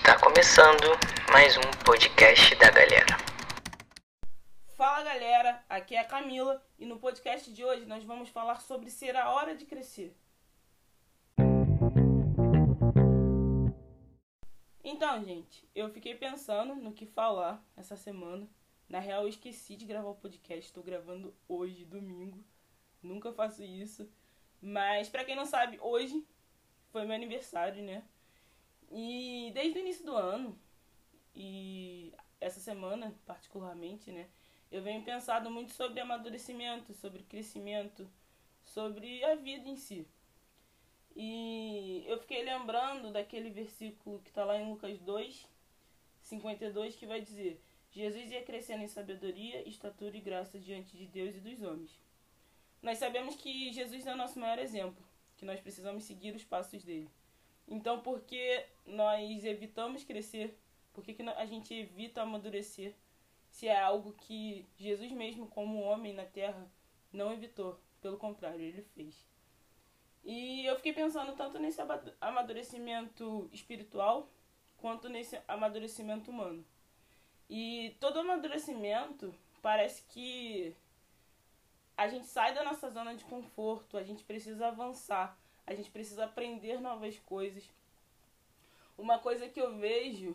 Está começando mais um podcast da galera. Fala galera, aqui é a Camila e no podcast de hoje nós vamos falar sobre ser a hora de crescer. Então, gente, eu fiquei pensando no que falar essa semana. Na real, eu esqueci de gravar o podcast, estou gravando hoje, domingo. Nunca faço isso. Mas, para quem não sabe, hoje foi meu aniversário, né? E desde o início do ano, e essa semana particularmente, né? Eu venho pensando muito sobre amadurecimento, sobre crescimento, sobre a vida em si. E eu fiquei lembrando daquele versículo que está lá em Lucas 2, 52, que vai dizer: Jesus ia crescendo em sabedoria, estatura e graça diante de Deus e dos homens. Nós sabemos que Jesus é o nosso maior exemplo, que nós precisamos seguir os passos dele. Então, por que nós evitamos crescer? Por que, que a gente evita amadurecer? Se é algo que Jesus mesmo, como homem na terra, não evitou. Pelo contrário, ele fez. E eu fiquei pensando tanto nesse amadurecimento espiritual quanto nesse amadurecimento humano. E todo amadurecimento parece que a gente sai da nossa zona de conforto, a gente precisa avançar, a gente precisa aprender novas coisas. Uma coisa que eu vejo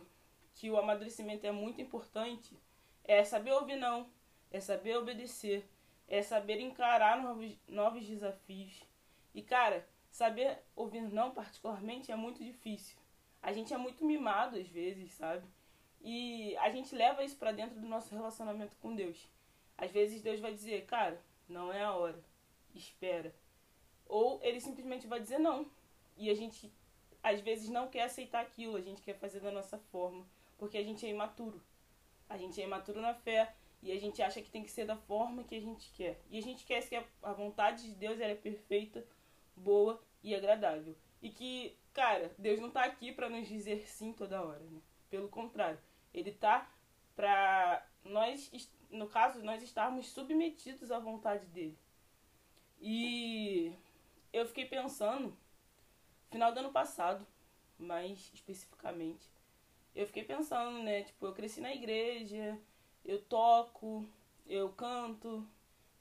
que o amadurecimento é muito importante é saber ouvir não, é saber obedecer, é saber encarar novos, novos desafios. E cara, saber ouvir não particularmente é muito difícil. A gente é muito mimado às vezes, sabe? E a gente leva isso para dentro do nosso relacionamento com Deus. Às vezes Deus vai dizer, cara, não é a hora, espera. Ou ele simplesmente vai dizer não. E a gente às vezes não quer aceitar aquilo, a gente quer fazer da nossa forma, porque a gente é imaturo. A gente é imaturo na fé e a gente acha que tem que ser da forma que a gente quer. E a gente quer que a vontade de Deus ela é perfeita, boa e agradável. E que, cara, Deus não tá aqui para nos dizer sim toda hora, né? Pelo contrário, ele tá para nós, no caso, nós estarmos submetidos à vontade dele. E eu fiquei pensando, final do ano passado, mais especificamente, eu fiquei pensando, né? Tipo, eu cresci na igreja, eu toco, eu canto.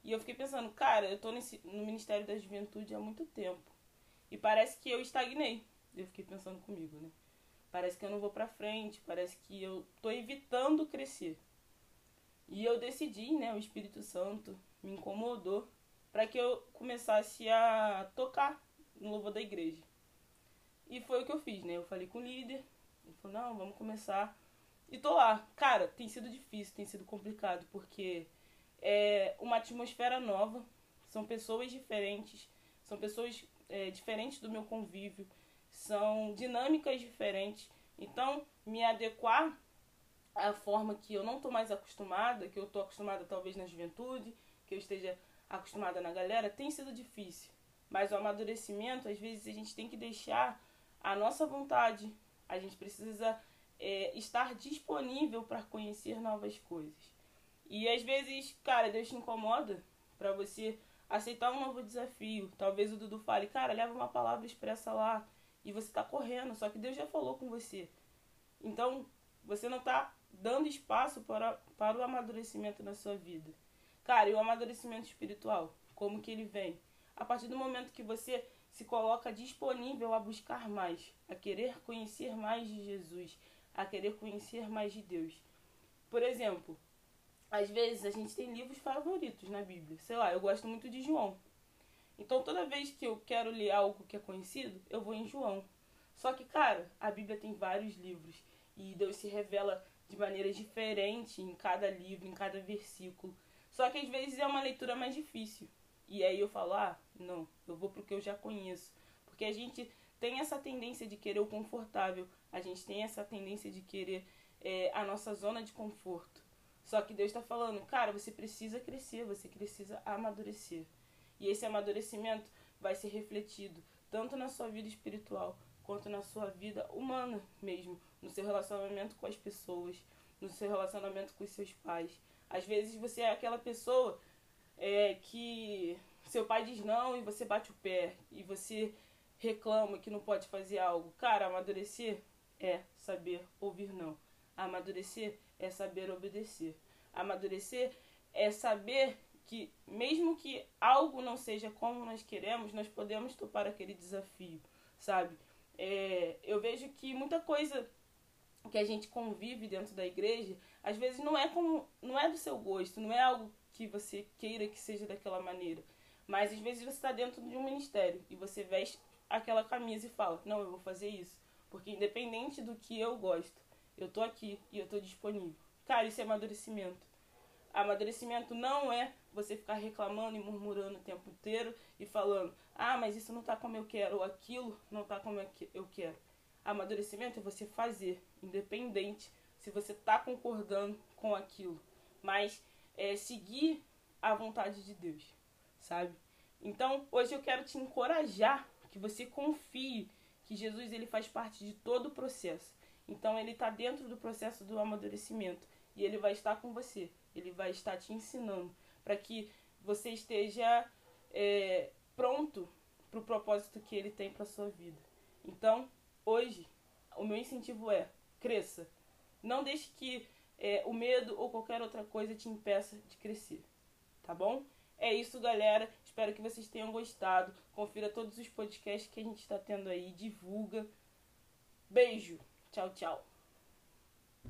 E eu fiquei pensando, cara, eu tô nesse, no Ministério da Juventude há muito tempo. E parece que eu estagnei. Eu fiquei pensando comigo, né? Parece que eu não vou pra frente, parece que eu tô evitando crescer. E eu decidi, né? O Espírito Santo me incomodou para que eu começasse a tocar no louvor da igreja. E foi o que eu fiz, né? Eu falei com o líder, ele falou, não, vamos começar. E tô lá. Cara, tem sido difícil, tem sido complicado, porque é uma atmosfera nova, são pessoas diferentes, são pessoas é, diferentes do meu convívio, são dinâmicas diferentes. Então, me adequar à forma que eu não tô mais acostumada, que eu tô acostumada talvez na juventude, que eu esteja acostumada na galera, tem sido difícil. Mas o amadurecimento, às vezes, a gente tem que deixar a nossa vontade. A gente precisa é, estar disponível para conhecer novas coisas. E às vezes, cara, Deus te incomoda para você aceitar um novo desafio. Talvez o Dudu fale, cara, leva uma palavra expressa lá e você tá correndo, só que Deus já falou com você. Então, você não tá dando espaço para, para o amadurecimento na sua vida. Cara, e o amadurecimento espiritual, como que ele vem? A partir do momento que você se coloca disponível a buscar mais, a querer conhecer mais de Jesus, a querer conhecer mais de Deus. Por exemplo, às vezes a gente tem livros favoritos na Bíblia. Sei lá, eu gosto muito de João. Então toda vez que eu quero ler algo que é conhecido, eu vou em João. Só que, cara, a Bíblia tem vários livros e Deus se revela de maneiras diferentes em cada livro, em cada versículo. Só que às vezes é uma leitura mais difícil. E aí eu falo, ah, não, eu vou pro que eu já conheço. Porque a gente tem essa tendência de querer o confortável, a gente tem essa tendência de querer é, a nossa zona de conforto. Só que Deus está falando, cara, você precisa crescer, você precisa amadurecer. E esse amadurecimento vai ser refletido tanto na sua vida espiritual quanto na sua vida humana mesmo, no seu relacionamento com as pessoas, no seu relacionamento com os seus pais. Às vezes você é aquela pessoa é, que seu pai diz não e você bate o pé e você reclama que não pode fazer algo. Cara, amadurecer é saber ouvir não. Amadurecer é saber obedecer. Amadurecer é saber que, mesmo que algo não seja como nós queremos, nós podemos topar aquele desafio, sabe? É, eu vejo que muita coisa que a gente convive dentro da igreja, às vezes não é como não é do seu gosto, não é algo que você queira que seja daquela maneira. Mas às vezes você está dentro de um ministério e você veste aquela camisa e fala: Não, eu vou fazer isso. Porque independente do que eu gosto, eu tô aqui e eu tô disponível. Cara, isso é amadurecimento. Amadurecimento não é você ficar reclamando e murmurando o tempo inteiro e falando: ah, mas isso não tá como eu quero, ou aquilo não tá como eu quero. Amadurecimento é você fazer, independente se você tá concordando com aquilo, mas é seguir a vontade de Deus, sabe? Então, hoje eu quero te encorajar que você confie que Jesus ele faz parte de todo o processo. Então, ele está dentro do processo do amadurecimento e ele vai estar com você. Ele vai estar te ensinando para que você esteja é, pronto para o propósito que ele tem para sua vida. Então, hoje, o meu incentivo é cresça. Não deixe que é, o medo ou qualquer outra coisa te impeça de crescer. Tá bom? É isso, galera. Espero que vocês tenham gostado. Confira todos os podcasts que a gente está tendo aí. Divulga. Beijo. Tchau, tchau.